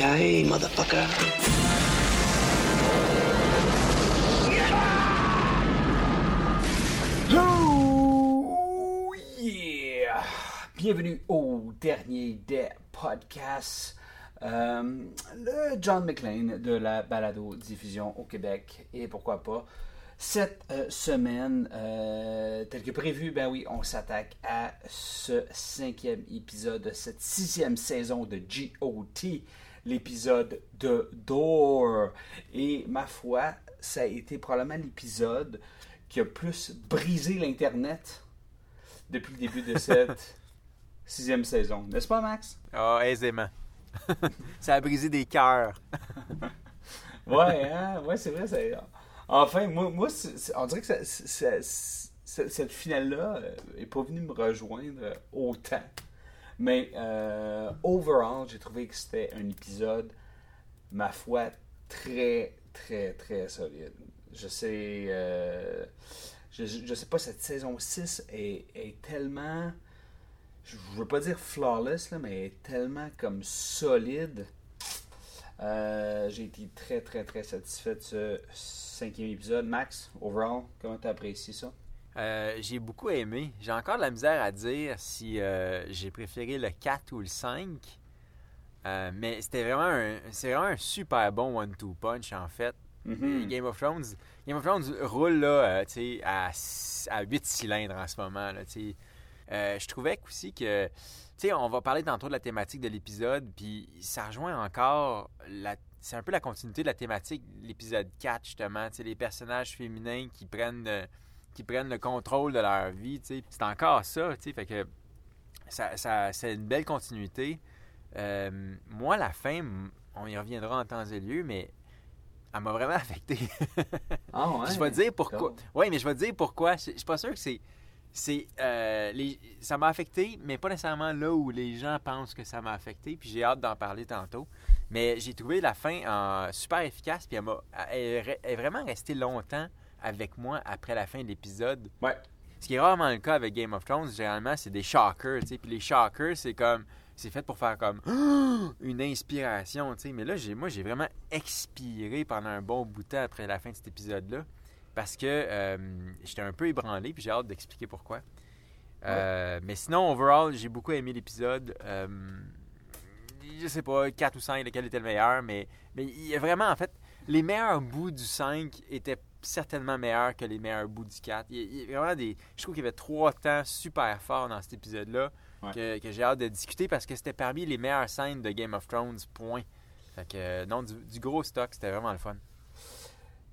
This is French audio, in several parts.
Yippee-ki-yay, motherfucker. Oh yeah! Bienvenue au dernier des podcasts. Euh, le John McLean de la balado diffusion au Québec et pourquoi pas cette euh, semaine, euh, tel que prévu, ben oui, on s'attaque à ce cinquième épisode de cette sixième saison de GOT, l'épisode de Door. Et ma foi, ça a été probablement l'épisode qui a plus brisé l'Internet depuis le début de cette sixième saison. N'est-ce pas, Max? Ah, aisément. ça a brisé des cœurs. Ouais, hein? ouais, c'est vrai. c'est- Enfin, moi, moi on dirait que ça- ça- ça- cette finale-là euh, est pas venue me rejoindre autant. Mais euh, overall, j'ai trouvé que c'était un épisode, ma foi, très, très, très solide. Je sais, euh, je, sais pas, cette saison 6 est, tellement, je veux pas dire flawless, là, mais est tellement comme solide. Euh, j'ai été très, très, très satisfait de ce cinquième épisode. Max, overall, comment t'as apprécié ça? Euh, j'ai beaucoup aimé. J'ai encore de la misère à dire si euh, j'ai préféré le 4 ou le 5. Euh, mais c'était vraiment un, c'est vraiment un super bon one-two punch en fait. Mhm. Game of Thrones, Game of Thrones roule là, à, à 8 cylindres en ce moment. Là, je trouvais aussi que, on va parler tantôt de la thématique de l'épisode, puis ça rejoint encore, la, c'est un peu la continuité de la thématique de l'épisode 4, justement. Les personnages féminins qui prennent, qui prennent le contrôle de leur vie. C'est encore ça, tu sais, fait que ça, ça- c'est une belle continuité. Euh, moi, la fin, on y reviendra en temps et lieu, mais elle m'a vraiment affecté. Ah ouais? je vais te dire pourquoi. Oui, mais je vais te dire pourquoi. Je je suis pas sûr que c'est. c'est euh, les- ça m'a affecté, mais pas nécessairement là où les gens pensent que ça m'a affecté. Puis j'ai hâte d'en parler tantôt. Mais j'ai trouvé la fin euh, super efficace. Puis elle, m'a- elle est vraiment restée longtemps avec moi après la fin de l'épisode. Ouais. Ce qui est rarement le cas avec Game of Thrones, généralement, c'est des shockers, tu sais. Puis les shockers, c'est comme. C'est fait pour faire comme une inspiration, tu sais. Mais là, j'ai, moi, j'ai vraiment expiré pendant un bon bout de temps après la fin de cet épisode-là. Parce que euh, j'étais un peu ébranlé, puis j'ai hâte d'expliquer pourquoi. Euh, Mais sinon, overall, j'ai beaucoup aimé l'épisode. Euh, je sais pas, 4 ou 5, lequel était le meilleur, mais, mais il y a vraiment, en fait, les meilleurs bouts du 5 étaient certainement meilleurs que les meilleurs bouts du 4. Il y a, il vraiment des. Je trouve qu'il y avait trois temps super forts dans cet épisode-là Ouais. que, que j'ai hâte de discuter parce que c'était parmi les meilleures scènes de Game of Thrones, point. Fait que, euh, non, du, du gros stock, c'était vraiment le fun.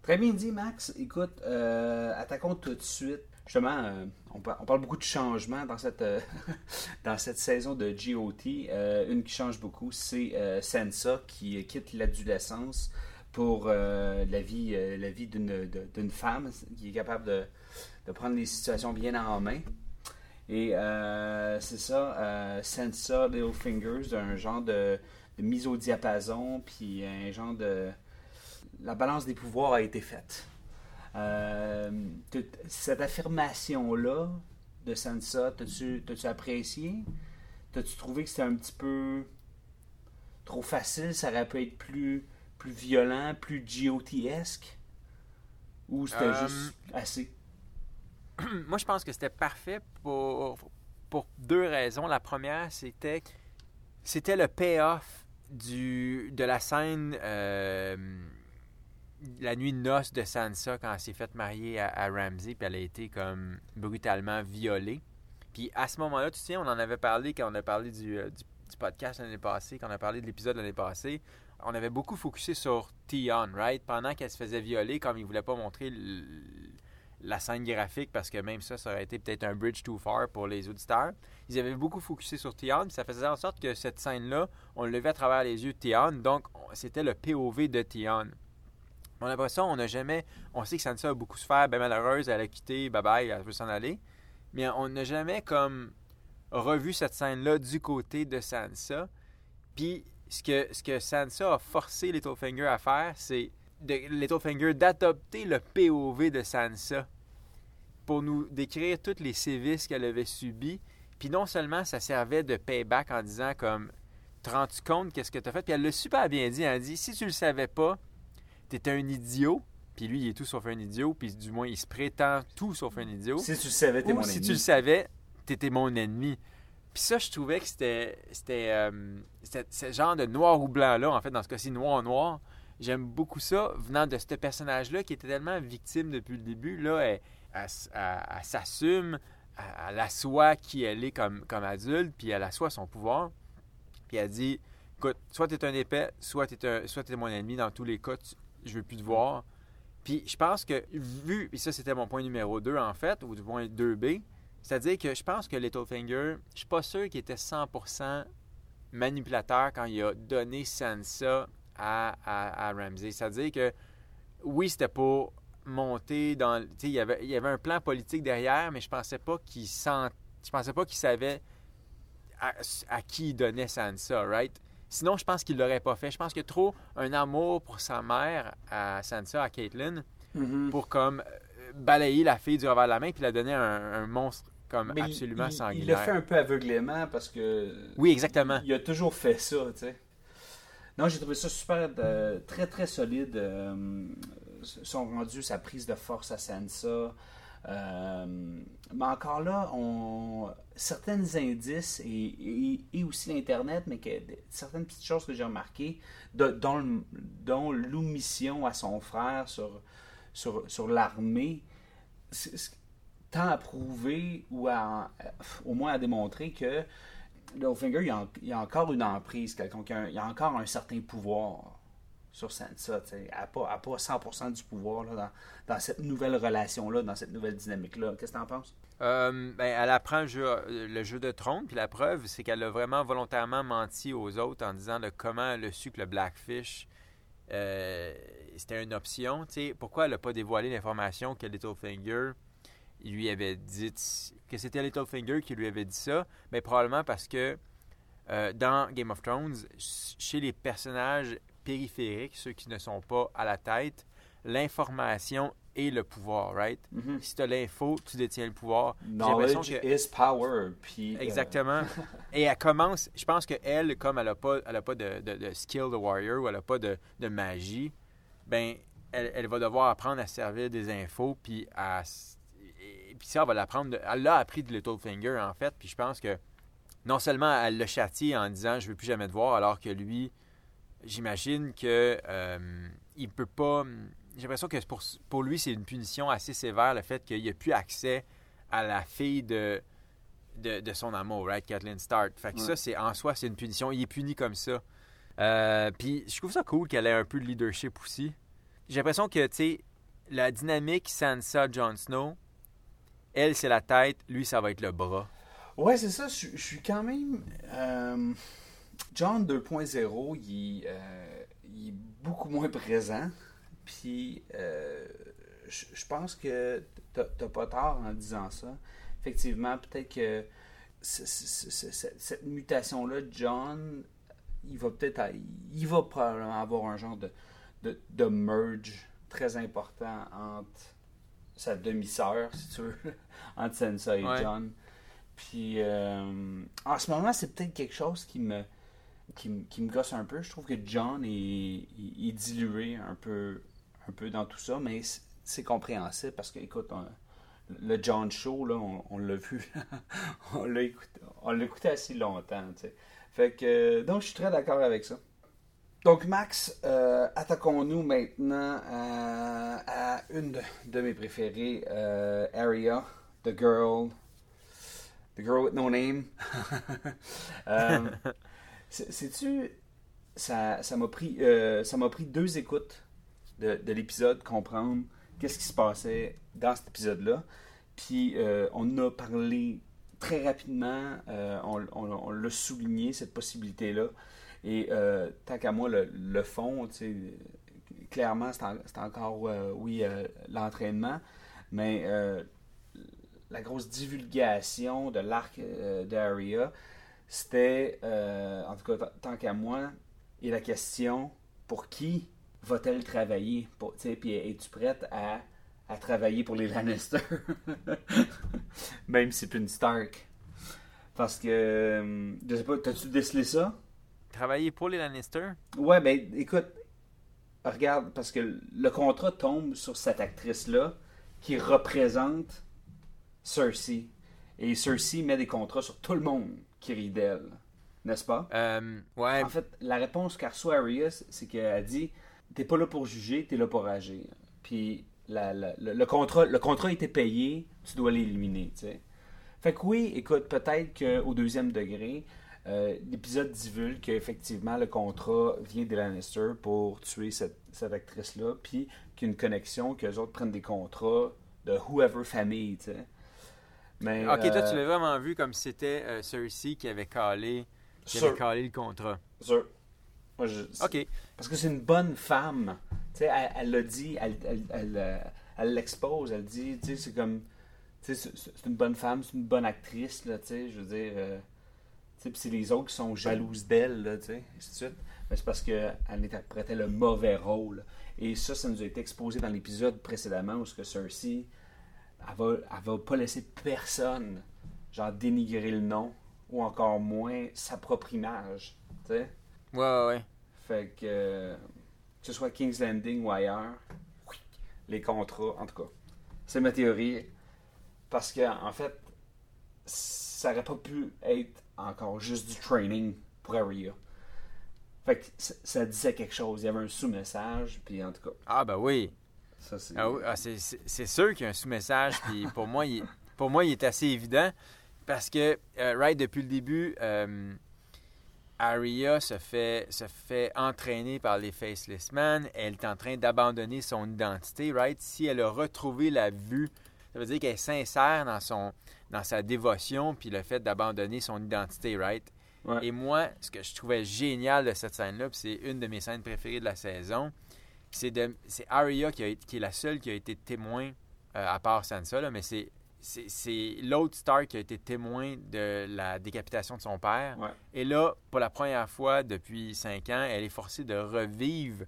Très bien dit, Max. Écoute, euh, attaquons tout de suite. Justement, euh, on, par- on parle beaucoup de changements dans cette, euh, dans cette saison de GOT. Euh, une qui change beaucoup, c'est euh, Sansa qui quitte l'adolescence pour euh, la vie, euh, la vie d'une femme qui est capable de, de prendre les situations bien en main. Et euh, c'est ça, euh, Sansa Littlefingers, un genre de, de mise au diapason, puis un genre de la balance des pouvoirs a été faite. Cette affirmation-là de Sansa, t'as-tu apprécié? T'as-tu trouvé que c'était un petit peu trop facile? Ça aurait pu être plus, plus violent, plus GOT-esque? Ou c'était Euh, juste assez? Moi, je pense que c'était parfait pour, pour deux raisons. La première, c'était c'était le payoff du de la scène euh, la nuit de noces de Sansa quand elle s'est faite marier à, à Ramsay puis elle a été comme brutalement violée. Puis à ce moment-là, tu sais, on en avait parlé quand on a parlé du, euh, du, du podcast l'année passée, quand on a parlé de l'épisode l'année passée. On avait beaucoup focusé sur Tion, right? Pendant qu'elle se faisait violer, comme il voulait pas montrer la scène graphique parce que même ça, ça aurait été peut-être un bridge too far pour les auditeurs. Ils avaient beaucoup focusé sur Tion, puis ça faisait en sorte que cette scène-là, on le levait à travers les yeux de Tion, donc on- c'était le POV de Tion. On a l'impression, on n'a jamais. On sait que Sansa a beaucoup souffert, ben malheureuse, elle a quitté, bye bye, elle veut s'en aller. Mais on n'a jamais comme revu cette scène-là du côté de Sansa. Puis ce que, ce que Sansa a forcé Littlefinger à faire, c'est de Littlefinger d'adopter le POV de Sansa pour nous décrire tous les sévices qu'elle avait subis. Puis non seulement ça servait de payback en disant comme te rends-tu compte qu'est-ce que tu as fait? Puis elle l'a super bien dit. Elle a dit si tu le savais pas, t'étais un idiot. Puis lui, il est tout sauf un idiot. Puis du moins, il se prétend tout sauf un idiot. Si tu le savais, t'es mon si ennemi. tu le savais, t'étais mon ennemi. Puis ça, je trouvais que c'était c'était euh, c'était- ce genre de noir ou blanc-là, en fait, dans ce cas-ci, noir-noir. J'aime beaucoup ça, venant de ce personnage-là qui était tellement victime depuis le début. Là, elle, elle elle- elle s'assume, elle, assoit qui elle est comme, comme adulte, puis elle assoit son pouvoir. Puis elle dit Écoute, soit t'es un épais, soit t'es un- soit t'es mon ennemi. Dans tous les cas, tu- je veux plus te voir. Puis je pense que, vu, et ça c'était mon point numéro 2 en fait, ou du point 2B, c'est-à-dire que je pense que Littlefinger, je suis pas sûr qu'il était 100% manipulateur quand il a donné Sansa à, à, à Ramsay. C'est-à-dire que, oui, c'était pour monter dans... Tu sais, il y avait, il y avait un plan politique derrière, mais je pensais pas qu'il sent, je pensais pas qu'il savait à, à qui il donnait Sansa, right? Sinon, je pense qu'il l'aurait pas fait. Je pense qu'il y a trop un amour pour sa mère, à Sansa, à Caitlyn, Mhm. pour comme balayer la fille du revers de la main puis la donner à un, un monstre comme Mais absolument il, sanguinaire. Il l'a fait un peu aveuglément parce que. Oui, exactement. Il a toujours fait ça, tu sais. Non, j'ai trouvé ça super, euh, très très solide. euh, son rendu, sa prise de force à Sansa. Euh, mais encore là, on certains indices et, et- et aussi l'Internet, mais que, certaines petites choses que j'ai remarquées, de- dont, dont l'omission à son frère sur, sur, sur l'armée, tend à prouver ou à, au moins à démontrer que Littlefinger, il y a, a encore une emprise quelconque, il y a, encore un certain pouvoir sur Sansa. Elle n'a pas, pas 100% du pouvoir là, dans, cette nouvelle relation-là, dans cette nouvelle dynamique-là. Qu'est-ce que tu en penses? Euh, ben, elle apprend le jeu, le jeu de trône, puis la preuve, c'est qu'elle a vraiment volontairement menti aux autres en disant de comment elle a su que le Blackfish, euh, c'était une option. Pourquoi elle n'a pas dévoilé l'information que Littlefinger lui avait dit que c'était Littlefinger qui lui avait dit ça? Mais probablement parce que euh, dans Game of Thrones, ch- chez les personnages périphériques, ceux qui ne sont pas à la tête, l'information est le pouvoir, right? Mhm. Si tu as l'info, tu détiens le pouvoir. Knowledge que- is power. Puis, euh, Exactement. Et elle commence, je pense qu'elle, comme elle n'a pas, elle a pas de, de- de skill de warrior ou elle n'a pas de, de magie, ben elle, elle va devoir apprendre à servir des infos, puis à. Et, puis ça, elle va l'apprendre. Elle l'a appris de Littlefinger, en fait, puis je pense que non seulement elle le châtie en disant je veux plus jamais te voir, alors que lui, j'imagine que euh, il peut pas. J'ai l'impression que pour, pour lui, c'est une punition assez sévère, le fait qu'il n'a plus accès à la fille de, de, de son amour, right? Kathleen Stark. Fait que Ouais. ça, c'est en soi, c'est une punition. Il est puni comme ça. Euh, Puis je trouve ça cool qu'elle ait un peu de leadership aussi. J'ai l'impression que, tu sais, la dynamique Sansa-Jon Snow, elle, c'est la tête, lui, ça va être le bras. Ouais, c'est ça. Je, je suis quand même. euh, John 2.0, il, euh, il est beaucoup moins présent. Puis, euh, je, pense que t'as pas tort en disant ça. Effectivement, peut-être que c- c- c- c- cette mutation-là, John, il va peut-être. Il va probablement avoir un genre de, de, de merge très important entre sa demi-sœur, si tu veux, entre Sansa et Ouais. John. Puis euh, en ce moment, c'est peut-être quelque chose qui me, qui, me- qui me gosse un peu. Je trouve que John est dilué un peu, un peu dans tout ça, mais c'est- compréhensible parce que, écoute, on- le John Show, là, on, on l'a vu, on l'a écouté, on l'a écouté assez longtemps. tu sais. Fait que, donc, je suis très d'accord avec ça. Donc, Max, euh, attaquons-nous maintenant à, à une de, de mes préférées, euh, Aria, The Girl, The Girl with No Name. Euh, c'est- Sais-tu, ça ça m'a pris, euh, ça m'a pris deux écoutes de, de l'épisode comprendre qu'est-ce qui se passait dans cet épisode-là. Puis euh, on a parlé très rapidement, euh, on, l'a souligné, cette possibilité-là. Et euh, tant qu'à moi, le, le fond, clairement, c'est en- c'est encore, oui, l'entraînement, mais la grosse divulgation de l'arc d'Aria, c'était, en tout cas, tant qu'à moi, et la question, pour qui va-t-elle travailler? Puis es-tu prête à, à travailler pour les Lannister? Même si c'est plus une Stark. Parce que, euh, je sais pas, t'as-tu décelé ça? Travailler pour les Lannister? Ouais, ben écoute, regarde, parce que le contrat tombe sur cette actrice-là qui représente Cersei. Et Cersei met des contrats sur tout le monde qui rit d'elle. N'est-ce pas? Euh, ouais, En fait, la réponse qu'a reçue Arya, c'est qu'elle dit T'es pas là pour juger, t'es là pour agir. Puis la- la- le, le contrat, le contrat été payé, tu dois l'éliminer. tu sais. Fait que oui, écoute, peut-être qu'au deuxième degré, euh, l'épisode divulgue qu'effectivement le contrat vient des Lannister pour tuer cette, cette actrice-là, puis qu'il y a une connexion, qu'eux autres prennent des contrats de whoever famille, tu sais. Mais, ok, toi euh, tu l'as vraiment vu comme si c'était euh, Cersei qui avait calé, qui avait calé le contrat. Moi, je- Ok, Parce que c'est une bonne femme. Tu sais, elle l'a dit, elle elle- elle, euh, elle l'expose, elle dit, tu sais, c'est comme. Tu sais, c'est- une bonne femme, c'est une bonne actrice, là, tu sais, je veux dire. euh, tu sais, puis c'est les autres qui sont jalouses d'elle, là, tu sais, ainsi de suite. Mais c'est parce qu'elle interprétait le mauvais rôle. Et ça, ça nous a été exposé dans l'épisode précédemment où ce que Cersei, elle va, elle va pas laisser personne, genre, dénigrer le nom, ou encore moins sa propre image, tu sais. Ouais, ouais, ouais. Fait que, euh, que ce soit King's Landing ou ailleurs, les contrats, en tout cas. C'est ma théorie. Parce que, en fait, ça aurait pas pu être encore juste du training pour Arya. Fait que ça, disait quelque chose. Il y avait un sous-message, puis en tout cas, Ah, ben oui. ça c'est. Ah oui, ah, c'est sûr qu'il y a un sous-message, puis pour moi, il, pour moi, il est assez évident parce que, euh, right, depuis le début, euh, Arya se fait, se fait entraîner par les Faceless Men. Elle est en train d'abandonner son identité, right? Si elle a retrouvé la vue, ça veut dire qu'elle est sincère dans, son, dans sa dévotion, puis le fait d'abandonner son identité, right? Ouais. Et moi, ce que je trouvais génial de cette scène-là, puis c'est une de mes scènes préférées de la saison, c'est Arya qui, a, qui est la seule qui a été témoin, euh, à part Sansa, là, mais c'est c'est- l'autre Stark qui a été témoin de la décapitation de son père. Ouais. Et là, pour la première fois depuis cinq ans, elle est forcée de revivre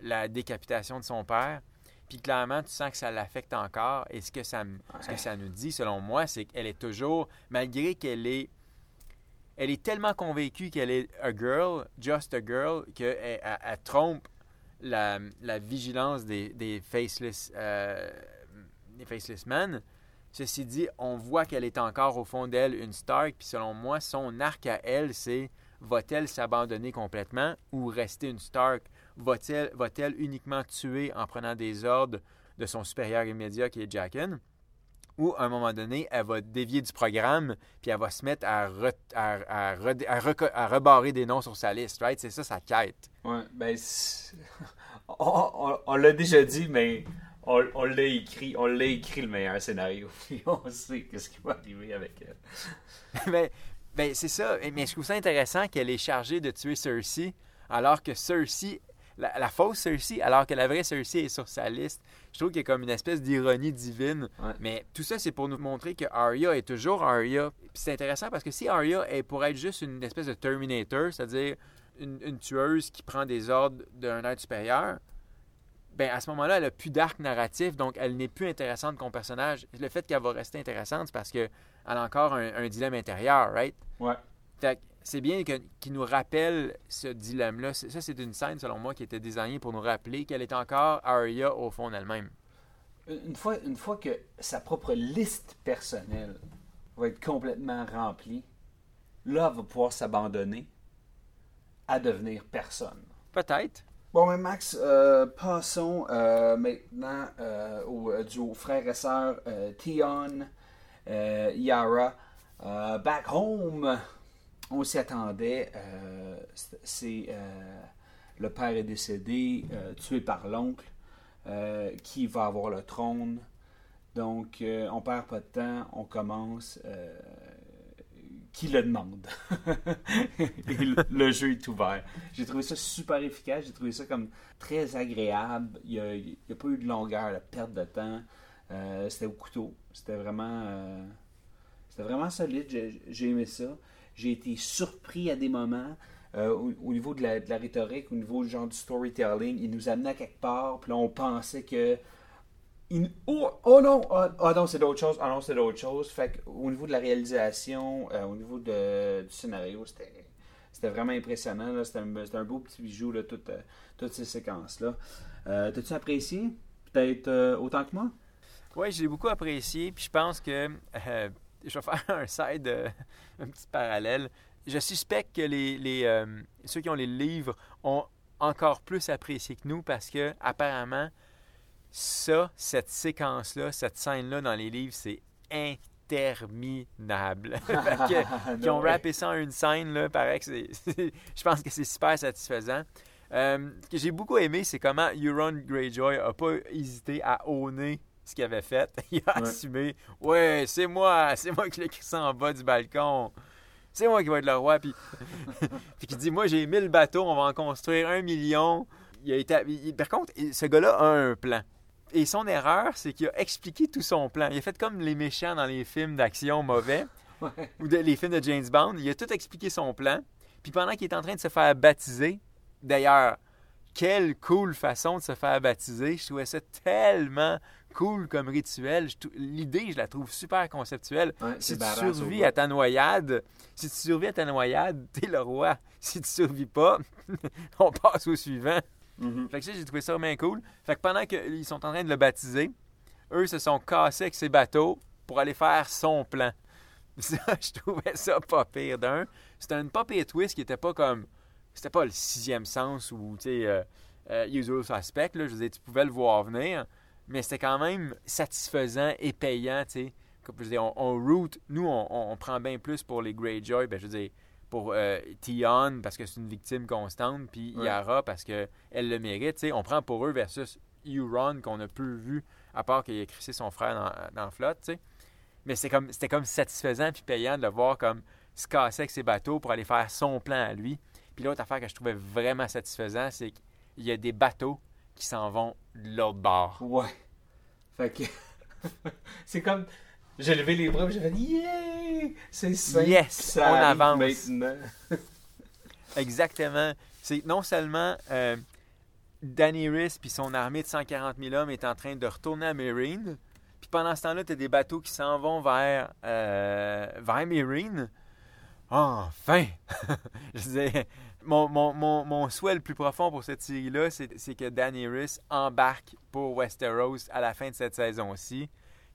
la décapitation de son père. Puis clairement, tu sens que ça l'affecte encore. Et ce que ça, ce que ça nous dit, selon moi, c'est qu'elle est toujours, malgré qu'elle est elle est tellement convaincue qu'elle est a girl, just a girl, qu'elle elle, elle trompe la, la vigilance des, des faceless, euh, des faceless men. Ceci dit, on voit qu'elle est encore au fond d'elle une Stark, puis selon moi, son arc à elle, c'est va-t-elle s'abandonner complètement ou rester une Stark? Va-t-elle va-t-elle uniquement tuer en prenant des ordres de son supérieur immédiat qui est Jaqen? Ou à un moment donné, elle va dévier du programme, puis elle va se mettre à, rebarrer des noms sur sa liste, right? C'est ça sa quête. Ouais, ben. on l'a déjà dit, mais on, on l'a écrit. On l'a écrit le meilleur scénario. On sait qu'est-ce qui va arriver avec elle. ben, ben, c'est ça. Mais je trouve ça intéressant qu'elle est chargée de tuer Cersei, alors que Cersei, la, la fausse Cersei, alors que la vraie Cersei est sur sa liste. Je trouve qu'il y a comme une espèce d'ironie divine. Ouais. Mais tout ça, c'est pour nous montrer que Arya est toujours Arya. Puis c'est intéressant parce que si Arya est pour être juste une espèce de Terminator, c'est-à-dire une, une tueuse qui prend des ordres d'un être supérieur, ben à ce moment-là, elle n'a plus d'arc narratif, donc elle n'est plus intéressante comme personnage. Le fait qu'elle va rester intéressante, c'est parce qu'elle a encore un, un dilemme intérieur, right? Ouais. Fait que c'est bien qu'il nous rappelle ce dilemme-là. Ça, c'est une scène, selon moi, qui était désignée pour nous rappeler qu'elle est encore Arya au fond d'elle-même. Une fois, une fois que sa propre liste personnelle va être complètement remplie, là, elle va pouvoir s'abandonner à devenir personne. Peut-être. Bon, mais Max, euh, passons euh, maintenant euh, au euh, duo frère et sœur Tion, Yara. Back home, on s'y attendait. c'est le père est décédé, tué par l'oncle. qui va avoir le trône. Donc, on perd pas de temps, on commence. Qui le demande le, jeu est ouvert. J'ai trouvé ça super efficace, j'ai trouvé ça comme très agréable. Il n'y a, a pas eu de longueur, de perte de temps. Euh, c'était au couteau. C'était vraiment, euh, c'était vraiment solide. J'ai j'ai aimé ça. J'ai été surpris à des moments. euh, au, au niveau de la, de la rhétorique, au niveau du genre du storytelling, il nous amenait à quelque part, puis là on pensait que oh, oh non, oh, non, c'est d'autres choses. Ah non, c'est d'autres choses. Fait que, au niveau de la réalisation, euh, au niveau du scénario, c'était vraiment impressionnant. C'était un, beau petit bijou, là, toutes, euh, toutes ces séquences-là. Euh, T'as-tu apprécié? Peut-être autant que moi? Oui, j'ai beaucoup apprécié. Puis je pense que je vais faire un side, un petit parallèle. Je suspecte que les, ceux qui ont les livres ont encore plus apprécié que nous parce que apparemment, ça, cette séquence-là, cette scène-là dans les livres, c'est interminable. Que- qui ont rappé ça en une scène, là, paraît que c'est, je pense que c'est super satisfaisant. Euh, ce que j'ai beaucoup aimé, c'est comment Euron Greyjoy a pas hésité à owner ce qu'il avait fait. Il a Ouais. assumé Ouais, c'est moi, c'est moi qui l'ai ça en bas du balcon. C'est moi qui vais être le roi. Puis, puis qui dit Moi, j'ai 1000 bateaux, on va en construire un million. Il a été, par contre, ce gars-là a un plan. Et son erreur, c'est qu'il a expliqué tout son plan. Il a fait comme les méchants dans les films d'action mauvais ou de- les films de James Bond. Il a tout expliqué son plan. Puis pendant qu'il est en train de se faire baptiser, d'ailleurs, quelle cool façon de se faire baptiser. Je trouvais ça tellement cool comme rituel. L'idée, je la trouve super conceptuelle. Ouais, Si tu survis à ta noyade, si tu survis à ta noyade, t'es le roi. Si tu survis pas, on passe au suivant. Mhm. Fait que ça, j'ai trouvé ça bien cool. Fait que pendant qu'ils sont en train de le baptiser, eux se sont cassés avec ses bateaux pour aller faire son plan. Ça, je trouvais ça pas pire d'un. C'était une pas pire twist qui était pas comme. C'était pas le sixième sens ou, tu sais, euh, euh, usual suspect, là. Je veux dire, tu pouvais le voir venir, mais c'était quand même satisfaisant et payant, tu sais. Comme je veux dire, on, route, nous, on prend bien plus pour les Greyjoy, ben, je veux dire, pour euh, Tion parce que c'est une victime constante, puis Ouais. Yara parce qu'elle le mérite. On prend pour eux versus Euron qu'on a peu vu, à part qu'il a crissé son frère dans, dans la flotte. Mais c'était comme, c'était comme satisfaisant puis payant de le voir comme se casser avec ses bateaux pour aller faire son plan à lui. Puis l'autre affaire que je trouvais vraiment satisfaisant, c'est qu'il y a des bateaux qui s'en vont de l'autre bord. Ouais. Fait que. c'est comme. J'ai levé les bras et j'ai fait Yeah! C'est simple. Yes! ça On avance. Maintenant. Exactement. C'est non seulement euh, Daenerys puis son armée de 140 000 hommes est en train de retourner à Meereen, puis pendant ce temps-là, tu as des bateaux qui s'en vont vers, euh, vers Meereen. Enfin! Je disais, mon, mon, mon, mon souhait le plus profond pour cette série-là, c'est que Daenerys embarque pour Westeros à la fin de cette saison-ci,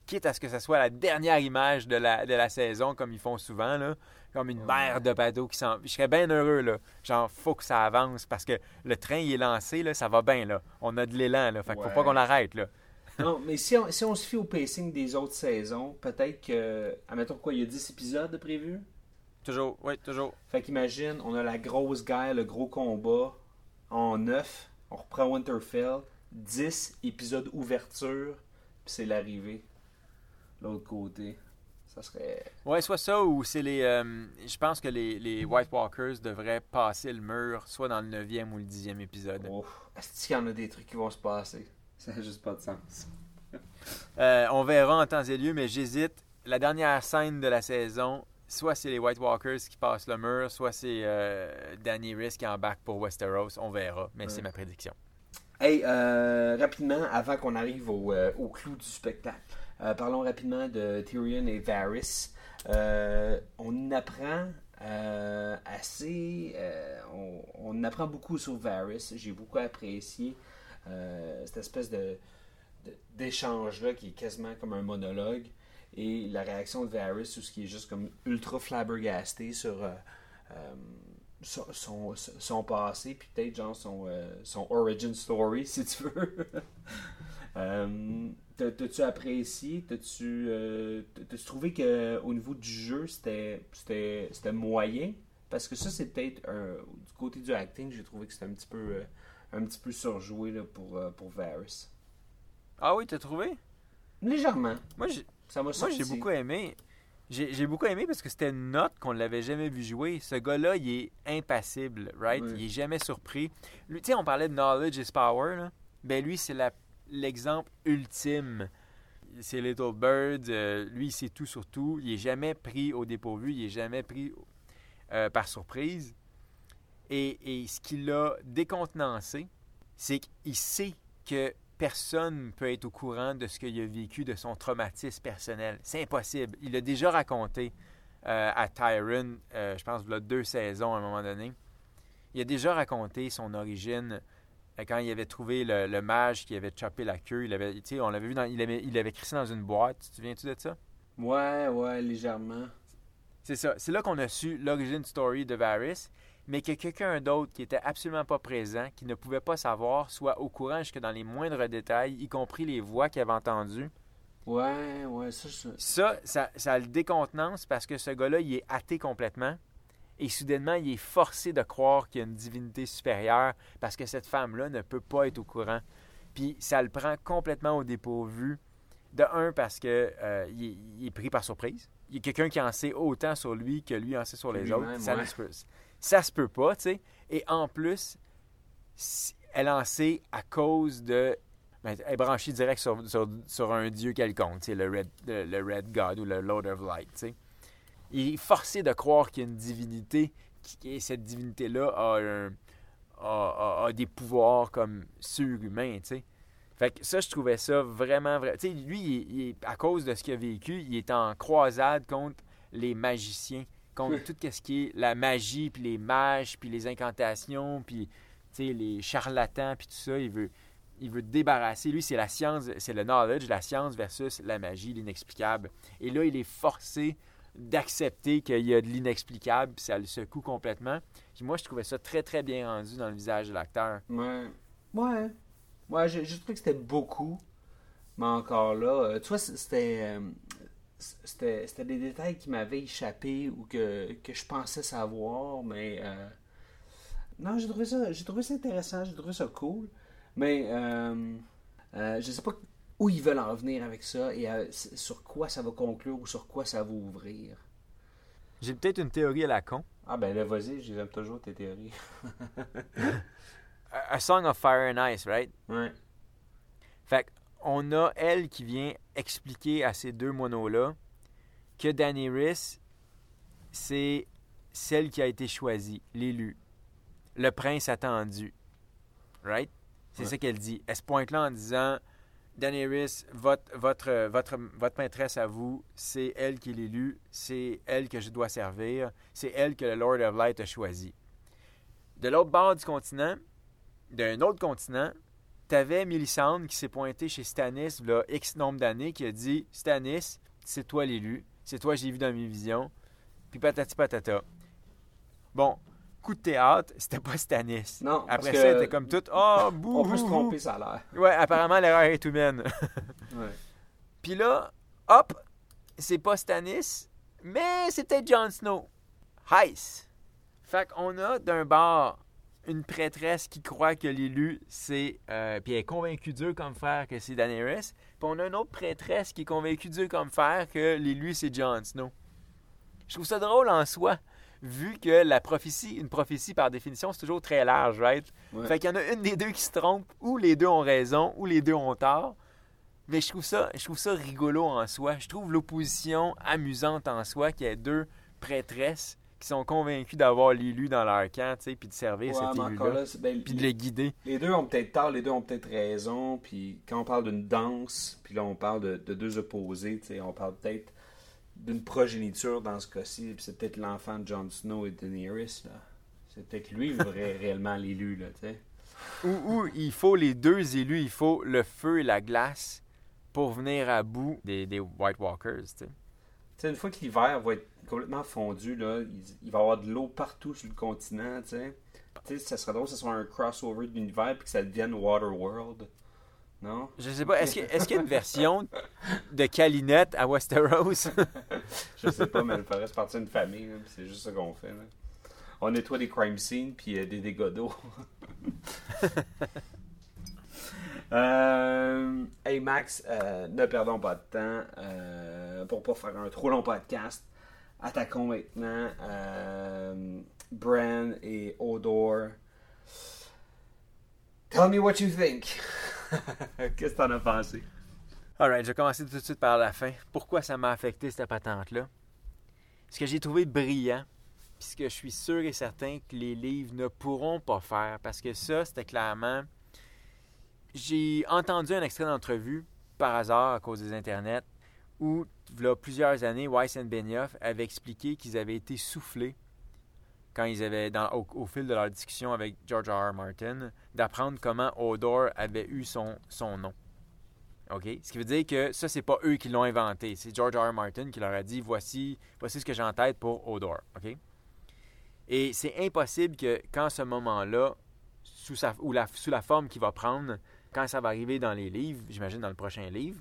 quitte à ce que ce soit la dernière image de la, de la saison, comme ils font souvent, là, comme une mer de bateaux qui s'en... Je serais bien heureux, là. Genre, faut que ça avance, parce que le train, il est lancé, là, ça va bien, là. On a de l'élan, là. Fait qu'il faut pas qu'on l'arrête, là. Non, mais si on, si on se fie au pacing des autres saisons, peut-être que. Admettons quoi, il y a 10 épisodes de prévus? Toujours, oui, toujours. Fait qu'imagine, on a la grosse guerre, le gros combat en 9. On reprend Winterfell. 10 épisodes ouverture. Puis c'est l'arrivée. L'autre côté. Ça serait. Ouais, soit ça ou c'est les. euh, je pense que les, les White Walkers devraient passer le mur, soit dans le 9e ou le 10e épisode. Est-ce qu'il y en a des trucs qui vont se passer? Ça n'a juste pas de sens. Euh, on verra en temps et lieu, mais j'hésite. La dernière scène de la saison, soit c'est les White Walkers qui passent le mur, soit c'est euh, Daenerys qui embarque pour Westeros. On verra, mais c'est ma prédiction. Hey, rapidement, avant qu'on arrive au, au clou du spectacle, euh, parlons rapidement de Tyrion et Varys. Euh, on apprend euh, assez. on, apprend beaucoup sur Varys. J'ai beaucoup apprécié cette espèce de, d'échange-là qui est quasiment comme un monologue. Et la réaction de Varys, ou ce qui est juste comme ultra flabbergasté sur. son, son, passé, puis peut-être genre son, son origin story, si tu veux. T'as-tu apprécié? T'as-tu euh, trouvé qu'au niveau du jeu, c'était moyen? Parce que ça, c'est peut-être du côté du acting, j'ai trouvé que c'était un petit peu euh, un petit peu surjoué là, pour, euh, pour Varys. Ah oui, t'as trouvé? Légèrement. Moi, j'ai, beaucoup aimé. J'ai, beaucoup aimé parce que c'était une note qu'on ne l'avait jamais vu jouer. Ce gars-là, il est impassible, right? Oui. Il est jamais surpris. Lui, tu sais, on parlait de knowledge is power, là. Ben lui, c'est la- l'exemple ultime. C'est Little Bird. euh, lui, il sait tout sur tout. Il est jamais pris au dépourvu. Il est jamais pris euh, par surprise. Et, ce qui l'a décontenancé, c'est qu'il sait que personne ne peut être au courant de ce qu'il a vécu, de son traumatisme personnel. C'est impossible. Il l'a déjà raconté euh, à Tyron, je pense, il a deux saisons à un moment donné. Il a déjà raconté son origine quand il avait trouvé le, le mage qui avait chopé la queue. Il avait, on l'avait vu, dans, il avait, il avait crissé dans une boîte. Tu te souviens-tu de ça? Ouais, ouais, légèrement. C'est ça. C'est là qu'on a su l'origine story de Varys, mais que quelqu'un d'autre qui était absolument pas présent, qui ne pouvait pas savoir, soit au courant jusque dans les moindres détails, y compris les voix qu'il avait entendues. Ouais, ouais, ça, ça- Ça, ça, ça le décontenance parce que ce gars-là, il est athée complètement. Et soudainement, il est forcé de croire qu'il y a une divinité supérieure parce que cette femme-là ne peut pas être au courant. Puis ça le prend complètement au dépourvu. De un, parce que euh, il, est, il est pris par surprise. Il y a quelqu'un qui en sait autant sur lui que lui en sait sur les autres. Ça, ne ouais. se peut, ça se peut pas, tu sais. Et en plus, elle en sait à cause de. ben, elle est branchée direct sur, sur- sur un dieu quelconque, tu sais, le Red, le, le Red God ou le Lord of Light. tu sais. Il est forcé de croire qu'il y a une divinité et cette divinité-là a, un- a- a- a des pouvoirs comme surhumains. tu sais. Fait que ça, je trouvais ça vraiment vrai. Tu sais, lui, il il à cause de ce qu'il a vécu, il est en croisade contre les magiciens, contre tout ce qui est la magie, puis les mages, puis les incantations, puis tu sais, les charlatans, puis tout ça. Il veut, il veut débarrasser. Lui, c'est la science, c'est le knowledge, la science versus la magie, l'inexplicable. Et là, il est forcé d'accepter qu'il y a de l'inexplicable, puis ça le secoue complètement. Puis moi, je trouvais ça très, très bien rendu dans le visage de l'acteur. Ouais. Ouais. Ouais, j'ai j'ai trouvé que c'était beaucoup. Mais encore là, euh, tu vois, c'était. euh, c'était c'était des détails qui m'avaient échappé ou que, que je pensais savoir, mais. euh, non, j'ai trouvé ça j'ai trouvé ça intéressant, j'ai trouvé ça cool. Mais euh, euh, je sais pas où ils veulent en venir avec ça et sur quoi ça va conclure ou sur quoi ça va ouvrir. J'ai peut-être une théorie à la con. Ah ben là, vas-y, j'aime toujours tes théories. A a Song of Fire and Ice, right? Ouais. Fait on a elle qui vient expliquer à ces deux monos-là que Daenerys, c'est celle qui a été choisie, l'élu, le prince attendu. Right? C'est Ouais. ça qu'elle dit. Elle se pointe là en disant Daenerys, votre, votre, votre, votre maîtresse à vous, c'est elle qui est l'élu, c'est elle que je dois servir, c'est elle que le Lord of Light a choisi. De l'autre bord du continent, d'un autre continent, t'avais Melisandre qui s'est pointé chez Stannis là, X nombre d'années qui a dit Stannis, c'est toi l'élu, c'est toi j'ai vu dans mes visions, puis patati patata. Bon, coup de théâtre, c'était pas Stannis. Non, Après ça, c'était comme tout Oh, bouh! On peut se tromper, ça a l'air. Ouais, apparemment, l'erreur est humaine. Ouais. Puis là, hop, c'est pas Stannis, mais peut-être Jon Snow. Heiss. Fait qu'on a d'un bord une prêtresse qui croit que l'élu, c'est. euh, puis elle est convaincue dur comme fer que c'est Daenerys. Puis on a une autre prêtresse qui est convaincue dur comme fer que l'élu, c'est Jon Snow. Je trouve ça drôle en soi, vu que la prophétie, une prophétie par définition, c'est toujours très large, right? Ouais. Fait qu'il y en a une des deux qui se trompe, ou les deux ont raison, ou les deux ont tort. Mais je trouve ça, je trouve ça rigolo en soi. Je trouve l'opposition amusante en soi qu'il y ait deux prêtresses qui sont convaincues d'avoir l'élu dans leur camp, tu sais, puis de servir Ouais, cet élu-là, ben, puis de les guider. Les deux ont peut-être tort, les deux ont peut-être raison. Puis quand on parle d'une danse, puis là on parle de, de deux opposés, tu sais, on parle peut-être d'une progéniture dans ce cas-ci. Puis c'est peut-être l'enfant de Jon Snow et Daenerys. là. C'est peut-être lui le vrai, réellement l'élu, là. Ou, ou il faut les deux élus, il faut le feu et la glace pour venir à bout des, des White Walkers, une fois que l'hiver va être complètement fondu, là, il, il va y avoir de l'eau partout sur le continent, tu sais. Tu sais, ça serait drôle que ce soit un crossover d'univers puis que ça devienne Waterworld. Non? Je sais pas, est-ce qu'il y a une version de Calinette à Westeros? Je sais pas, mais il faudrait se partir d'une famille, c'est juste ça qu'on fait. là. On nettoie des crime scenes puis euh, des dégâts d'eau. Euh, hey Max, euh, ne perdons pas de temps pour pas faire un trop long podcast. Attaquons maintenant Bran et Odor. Tell me what you think. Qu'est-ce que t'en as pensé? Alright, je vais commencer tout de suite par la fin. Pourquoi ça m'a affecté cette patente-là? Ce que j'ai trouvé brillant, puis ce que je suis sûr et certain que les livres ne pourront pas faire, parce que ça, c'était clairement. J'ai entendu un extrait d'entrevue, par hasard, à cause des internets, où, il y a plusieurs années, Weiss et Benioff avaient expliqué qu'ils avaient été soufflés quand ils avaient, au, fil de leur discussion avec George R. R. Martin, d'apprendre comment Odor avait eu son, nom. OK? Ce qui veut dire que ça, c'est pas eux qui l'ont inventé. C'est George R. Martin qui leur a dit voici, voici ce que j'ai en tête pour Odor. OK? Et c'est impossible que quand ce moment-là, sous, ou la, sous la forme qu'il va prendre, quand ça va arriver dans les livres, j'imagine dans le prochain livre,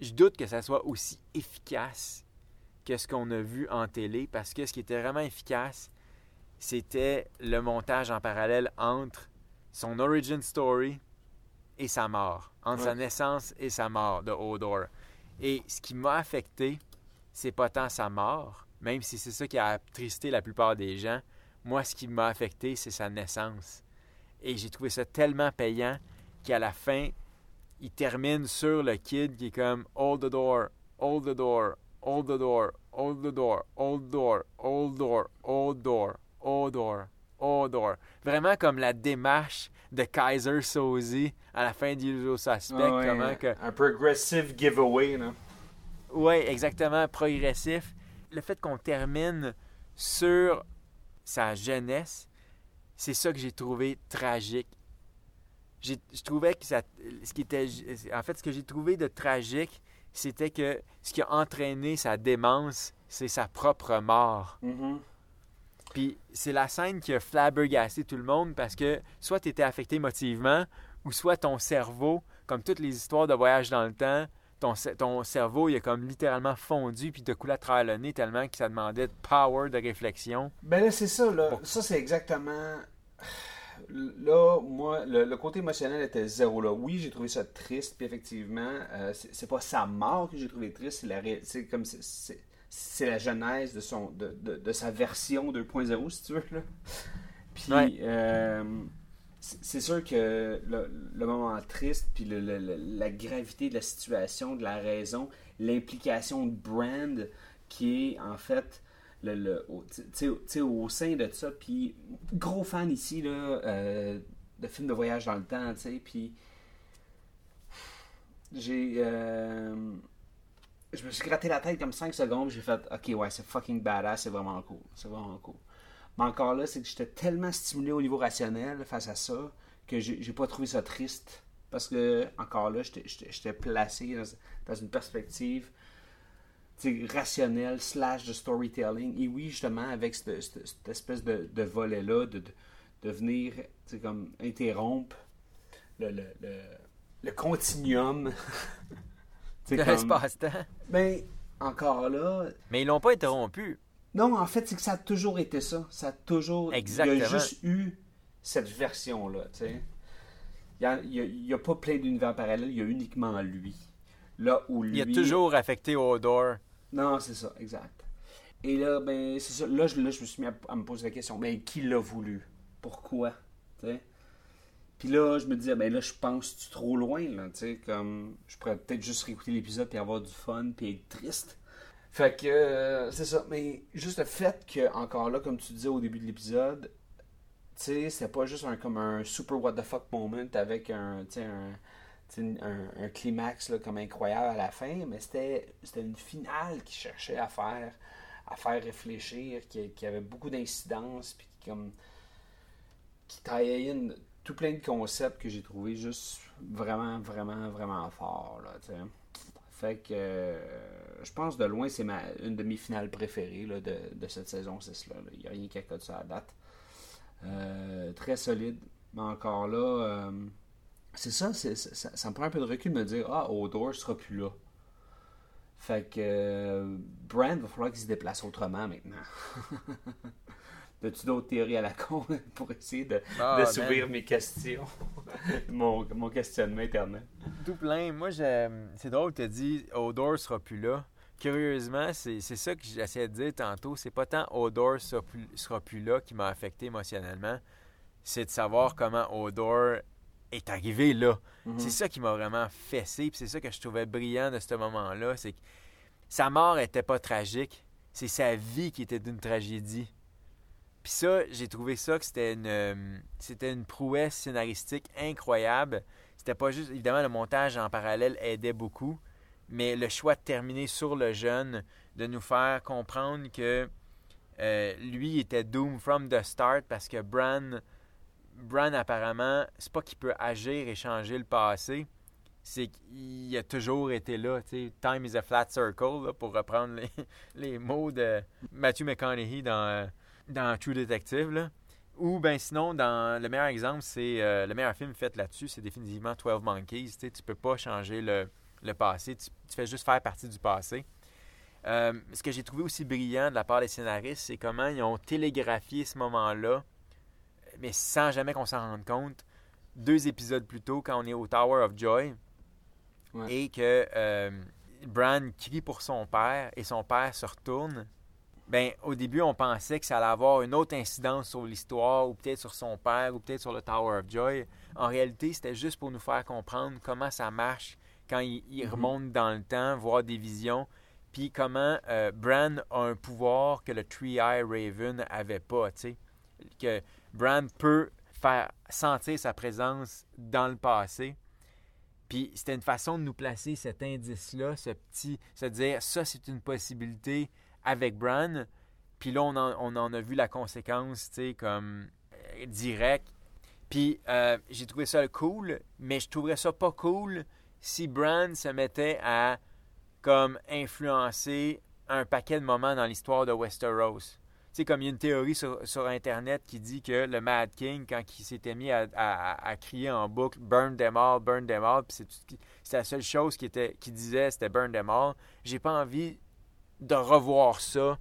je doute que ça soit aussi efficace que ce qu'on a vu en télé, parce que ce qui était vraiment efficace, c'était le montage en parallèle entre son origin story et sa mort, entre sa naissance et sa mort de Hodor. Et ce qui m'a affecté, c'est pas tant sa mort, même si c'est ça qui a attristé la plupart des gens. Moi, ce qui m'a affecté, c'est sa naissance. Et j'ai trouvé ça tellement payant qu'à la fin, il termine sur le kid qui est comme Hold the door, hold the door, hold the door, hold the door, hold door, hold door, hold door, hold door, hold door. Vraiment comme la démarche de Kaiser Soze à la fin d'Usual Suspect. Ouais, comment que... Un progressive giveaway, là. Oui, exactement, progressif. Le fait qu'on termine sur sa jeunesse, c'est ça que j'ai trouvé tragique. J'ai- Je trouvais que ça, ce qui était, en fait, ce que j'ai trouvé de tragique, c'était que ce qui a entraîné sa démence, c'est sa propre mort. Mhm. Puis c'est la scène qui a flabbergasté tout le monde parce que soit tu étais affecté émotivement ou soit ton cerveau, comme toutes les histoires de voyage dans le temps, ton, ton cerveau il a comme littéralement fondu puis te coulé à travers le nez tellement que ça demandait de power de réflexion. Ben là, c'est ça, là. Ça, c'est exactement. Là, moi, le, le côté émotionnel était zéro, là. Oui, j'ai trouvé ça triste, puis effectivement, euh, c'est pas sa mort que j'ai trouvé triste, c'est la ré- c'est comme. c'est- c'est- la genèse de, son, de, de, de sa version 2.0, si tu veux, là. Puis, Ouais. euh, c'est sûr que le, le moment triste, puis le- la gravité de la situation, de la raison, l'implication de Brand, qui est en fait le, au, au sein de ça. Puis, gros fan ici là, euh, de films de voyage dans le temps, tu sais. Puis, j'ai. euh, je me suis gratté la tête comme 5 secondes, j'ai fait Ok, ouais, c'est fucking badass, c'est vraiment cool. C'est vraiment cool. Mais encore là, c'est que j'étais tellement stimulé au niveau rationnel face à ça que j'ai pas trouvé ça triste. Parce que, encore là, j'étais- placé dans, une perspective rationnelle slash de storytelling. Et oui, justement, avec cette, espèce de, volet-là, de, de, venir comme interrompre le, le, le continuum. Sais, De comme- l'espace-temps. Ben, encore là, Mais ils l'ont pas interrompu. non, en fait, c'est que ça a toujours été ça. Ça a toujours. Il y Exactement. a juste eu cette version-là, tu sais. Il n'y a, pas plein d'univers parallèles, il y a uniquement lui. Là où lui. Il a toujours affecté Odor. Non, c'est ça, exact. Et là, ben, c'est ça. Là je, là, je me suis mis à, à me poser la question, ben, qui l'a voulu? Pourquoi? Tu sais? Puis là, je me disais, ben là, je pense-tu trop loin, là, tu sais, comme. Je pourrais peut-être juste réécouter l'épisode puis avoir du fun puis être triste. Fait que, euh, c'est ça. Mais juste le fait que, encore là, comme tu disais au début de l'épisode, tu sais, c'était pas juste un, comme un super what the fuck moment avec un, tu un, tu un, un climax là, comme incroyable à la fin, mais c'était une finale qui cherchait à faire à faire réfléchir, qui, qui avait beaucoup d'incidences, puis qui, comme qui taillait in tout plein de concepts que j'ai trouvé juste vraiment, vraiment, vraiment fort. Là, fait que euh, je pense de loin, c'est ma, une de mes finales préférées là, de, de cette saison 6 là. Il n'y a rien qui accote ça à date. Euh, très solide, mais encore là, euh, c'est ça, ça, ça me prend un peu de recul de me dire Ah, Odor sera plus là. Fait que Brand va falloir qu'il se déplace autrement maintenant. As-tu d'autres théories à la con pour essayer de, d'assouvir man. mes questions? mon, mon questionnement éternel. Tout plein. Moi, je- c'est drôle, tu as dit Odor sera plus là. Curieusement, c'est c'est ça que j'essayais de dire tantôt. C'est pas tant Odor sera plus, sera plus là qui m'a affecté émotionnellement. C'est de savoir comment Odor est arrivé là. C'est ça qui m'a vraiment fessé. Puis c'est ça que je trouvais brillant de ce moment-là. C'est que sa mort était pas tragique. C'est sa vie qui était d'une tragédie. Puis ça, j'ai trouvé ça que c'était une, euh, c'était une prouesse scénaristique incroyable. C'était pas juste, évidemment, le montage en parallèle aidait beaucoup, mais le choix de terminer sur le jeune, de nous faire comprendre que euh, lui était doom from the start parce que Bran, Bran apparemment, c'est pas qu'il peut agir et changer le passé, c'est qu'il a toujours été là. Time is a flat circle, là, pour reprendre les, les mots de Matthew McConaughey dans, euh, dans True Detective. Là. Ou ben sinon, dans le meilleur exemple, c'est euh, le meilleur film fait là-dessus, c'est définitivement 12 Monkeys. Tu tu peux pas changer le, le passé, tu, tu fais juste faire partie du passé. Euh, ce que j'ai trouvé aussi brillant de la part des scénaristes, c'est comment ils ont télégraphié ce moment-là, mais sans jamais qu'on s'en rende compte, deux épisodes plus tôt, quand on est au Tower of Joy, Ouais. et que euh, Bran crie pour son père, et son père se retourne. Ben, au début, on pensait que ça allait avoir une autre incidence sur l'histoire, ou peut-être sur son père, ou peut-être sur le Tower of Joy. En réalité, c'était juste pour nous faire comprendre comment ça marche quand il, il remonte dans le temps, voir des visions, puis comment euh, Bran a un pouvoir que le Three-Eye Raven avait pas, tu sais. Que Bran peut faire sentir sa présence dans le passé. Puis c'était une façon de nous placer cet indice-là, ce petit, se dire ça c'est une possibilité avec Bran. Puis là on en, a vu la conséquence, tu sais, comme euh, direct. Puis euh, j'ai trouvé ça cool, mais je trouverais ça pas cool si Bran se mettait à comme influencer un paquet de moments dans l'histoire de Westeros. Tu sais, comme il y a une théorie sur, Internet qui dit que le Mad King, quand il s'était mis à, à- crier en boucle « Burn them all, burn them all », puis c'est la seule chose qui, qui disait, c'était « Burn them all », j'ai pas envie de revoir ça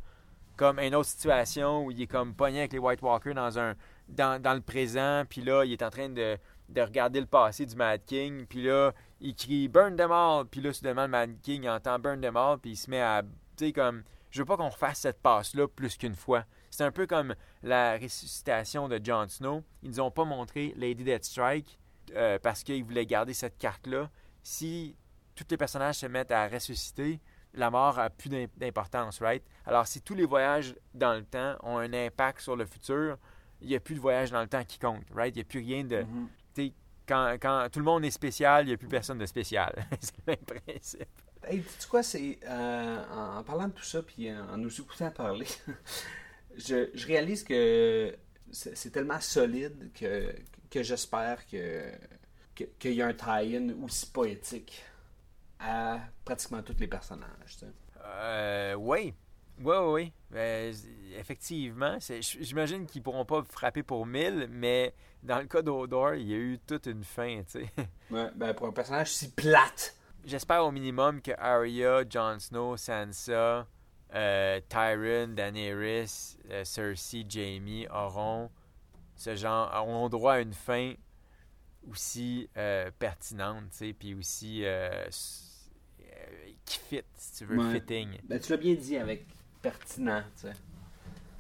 comme une autre situation où il est comme pogné avec les White Walkers dans, un, dans, le présent, puis là, il est en train de, de regarder le passé du Mad King, puis là, il crie Burn them all, puis là, soudainement, le Mad King entend Burn them all, puis il se met à. Tu sais, comme. Je veux pas qu'on refasse cette passe-là plus qu'une fois. C'est un peu comme la ressuscitation de Jon Snow. Ils nous ont pas montré Lady Deathstrike euh, parce qu'ils voulaient garder cette carte-là. Si tous les personnages se mettent à ressusciter, la mort a plus d'im- d'importance, right? Alors, si tous les voyages dans le temps ont un impact sur le futur, il n'y a plus de voyage dans le temps qui compte, right? Il n'y a plus rien de. Tu sais, Quand, quand tout le monde est spécial, il n'y a plus personne de spécial. C'est le même principe. Hey, tu quoi, c'est euh, en, parlant de tout ça, puis en, nous écoutant parler, je, je réalise que c'est tellement solide que, que j'espère que que- qu'il y a un tie-in aussi poétique à pratiquement tous les personnages. Euh, oui. Oui, oui, oui. Euh, effectivement. J'imagine qu'ils pourront pas frapper pour 1000, mais dans le cas d'Odor, il y a eu toute une fin, tu sais. Ouais, ben pour un personnage si plate. J'espère au minimum que Arya, Jon Snow, Sansa, euh, Tyrion, Daenerys, euh, Cersei, Jaime auront ce genre, auront droit à une fin aussi pertinente, tu sais, puis aussi qui fit, si tu veux, Ouais. fitting. Ben, tu l'as bien dit avec pertinent, tu sais.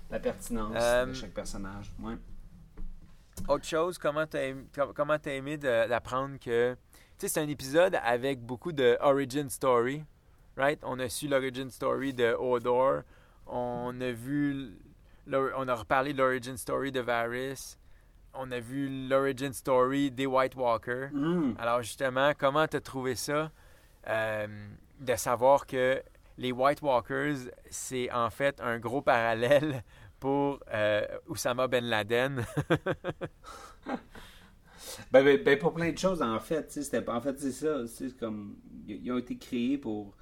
La pertinence Euh, de chaque personnage. Ouais. Autre chose, comment t'as aimé, com- comment t'as aimé d'apprendre que... Tu sais, c'est un épisode avec beaucoup de origin story, right? On a su l'origin story de Hodor. On a vu... On a reparlé de l'origin story de Varys. On a vu l'origin story des White Walkers. Mm. Alors justement, comment t'as trouvé ça? Euh, de savoir que les White Walkers, c'est en fait un gros parallèle pour euh, Oussama Ben Laden. Ben, ben, ben, pour plein de choses, en fait. En fait, c'est ça. Comme. Ils ont été créés pour,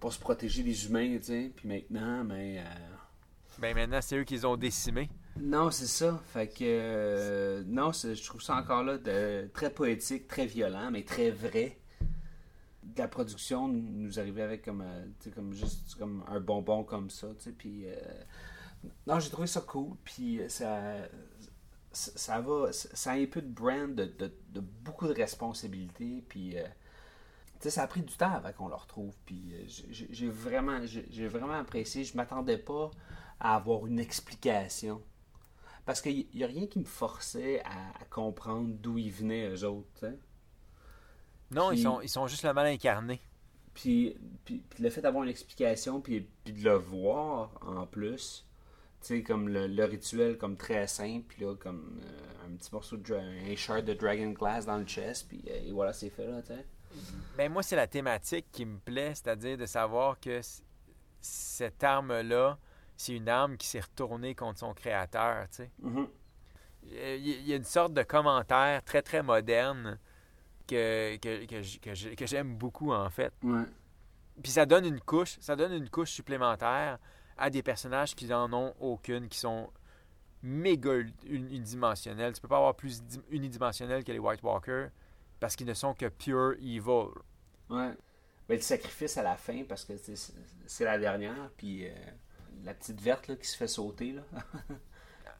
pour se protéger des humains, tu sais. Puis maintenant, mais. euh, ben maintenant, c'est eux qui les ont décimés. Non, c'est ça. Fait que. euh, non, je trouve ça encore là de, très poétique, très violent, mais très vrai. La production nous arrivait avec comme, euh, comme juste comme un bonbon comme ça. Puis. euh, Non, j'ai trouvé ça cool, puis ça, ça, ça va, ça a un peu de brand, de, de- beaucoup de responsabilités, euh, ça a pris du temps avant qu'on le retrouve, puis euh, j'ai- vraiment, vraiment apprécié. Je m'attendais pas à avoir une explication, parce qu'il n'y a rien qui me forçait à, comprendre d'où ils venaient eux autres. Non, Puis- ils, sont, ils sont juste le mal incarné. Puis, puis, puis le fait d'avoir une explication, puis, de le voir en plus, tu sais, comme le, le rituel, comme très simple, puis là, comme euh, un petit morceau de un shard de Dragon Glass dans le chest, puis euh, et voilà, c'est fait là, tu sais. Ben moi, c'est la thématique qui me plaît, c'est-à-dire de savoir que cette arme-là, c'est une arme qui s'est retournée contre son créateur, tu sais. Y- il y a une sorte de commentaire très, très moderne que, que, que j'aime beaucoup, en fait. Ouais. Puis ça donne une couche, ça donne une couche supplémentaire à des personnages qui n'en ont aucune, qui sont méga unidimensionnels. Tu peux pas avoir plus di- unidimensionnels que les White Walkers parce qu'ils ne sont que pure evil. Ouais. Ben, le sacrifice à la fin, parce que c'est- la dernière, puis euh, la petite verte là, qui se fait sauter, là.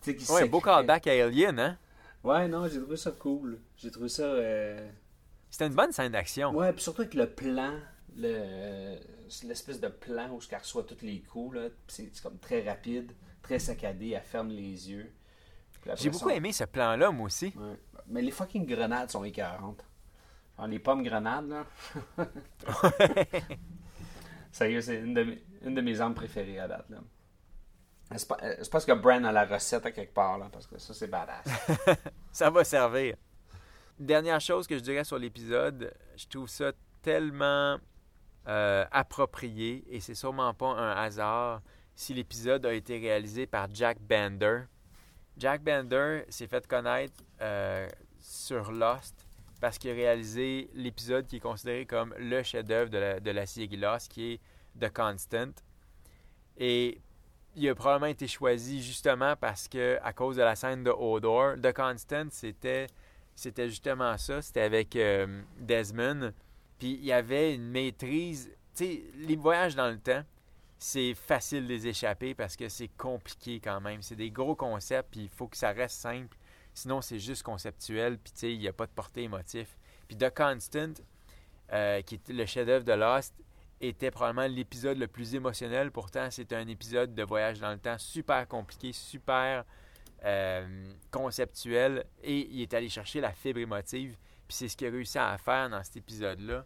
Qui Ouais, beau callback à Alien, hein? Ouais, non, j'ai trouvé ça cool. J'ai trouvé ça. euh, C'était une bonne scène d'action. Ouais, puis surtout avec le plan, le, c'est l'espèce de plan où elle reçoit tous les coups, c'est, comme très rapide, très saccadé, elle ferme les yeux. J'ai beaucoup aimé ce plan-là, moi aussi. ouais. Mais les fucking grenades sont écœurantes. Genre les pommes grenades, là. Sérieux, c'est une de, mes, une de mes armes préférées à date, là. Euh, c'est parce que Bran a la recette à quelque part, là, parce que ça, c'est badass. Ça va servir. Dernière chose que je dirais sur l'épisode, je trouve ça tellement euh, approprié et c'est sûrement pas un hasard si l'épisode a été réalisé par Jack Bender. Jack Bender s'est fait connaître euh, sur Lost parce qu'il a réalisé l'épisode qui est considéré comme le chef-d'œuvre de la, de série Lost, qui est The Constant. Et il a probablement été choisi justement parce que à cause de la scène de Hodor, The Constant, c'était c'était justement ça, c'était avec euh, Desmond. Puis il y avait une maîtrise, tu sais, les voyages dans le temps, c'est facile de les échapper parce que c'est compliqué quand même, c'est des gros concepts puis il faut que ça reste simple. Sinon, c'est juste conceptuel, puis tu sais, il n'y a pas de portée émotive. Puis The Constant, euh, qui est le chef-d'œuvre de Lost, était probablement l'épisode le plus émotionnel. Pourtant, c'est un épisode de voyage dans le temps super compliqué, super euh, conceptuel. Et il est allé chercher la fibre émotive. Puis c'est ce qu'il a réussi à faire dans cet épisode-là.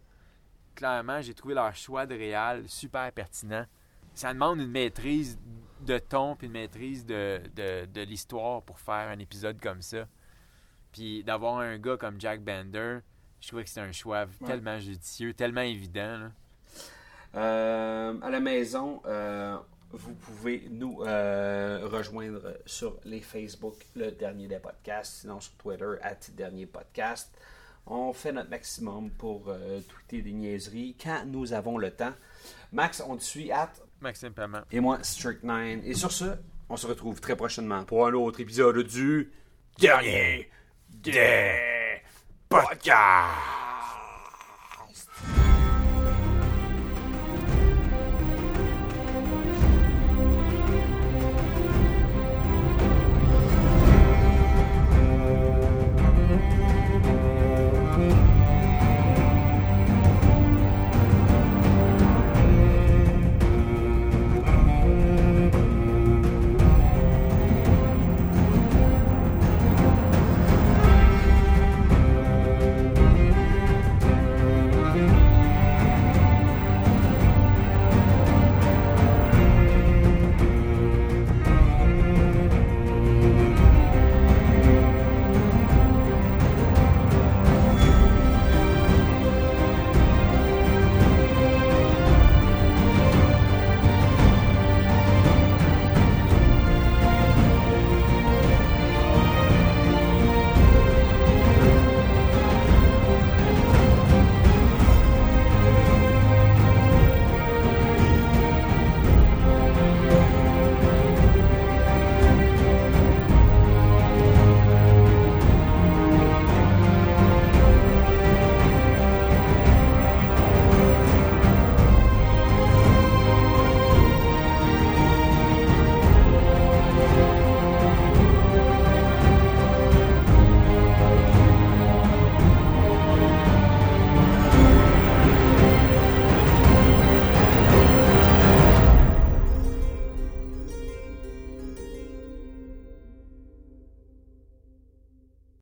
Clairement, j'ai trouvé leur choix de réal super pertinent. Ça demande une maîtrise de ton puis une maîtrise de, de, de l'histoire pour faire un épisode comme ça. Puis d'avoir un gars comme Jack Bender, je trouvais que c'était un choix tellement judicieux, tellement évident. là. Euh, à la maison, euh, vous pouvez nous euh, rejoindre sur les Facebook, le dernier des podcasts, sinon sur Twitter, at dernier podcast. On fait notre maximum pour euh, tweeter des niaiseries quand nous avons le temps. Max, on te suit at Maxime Paiement. et moi Strict9. Et sur ce, on se retrouve très prochainement pour un autre épisode du dernier des podcasts.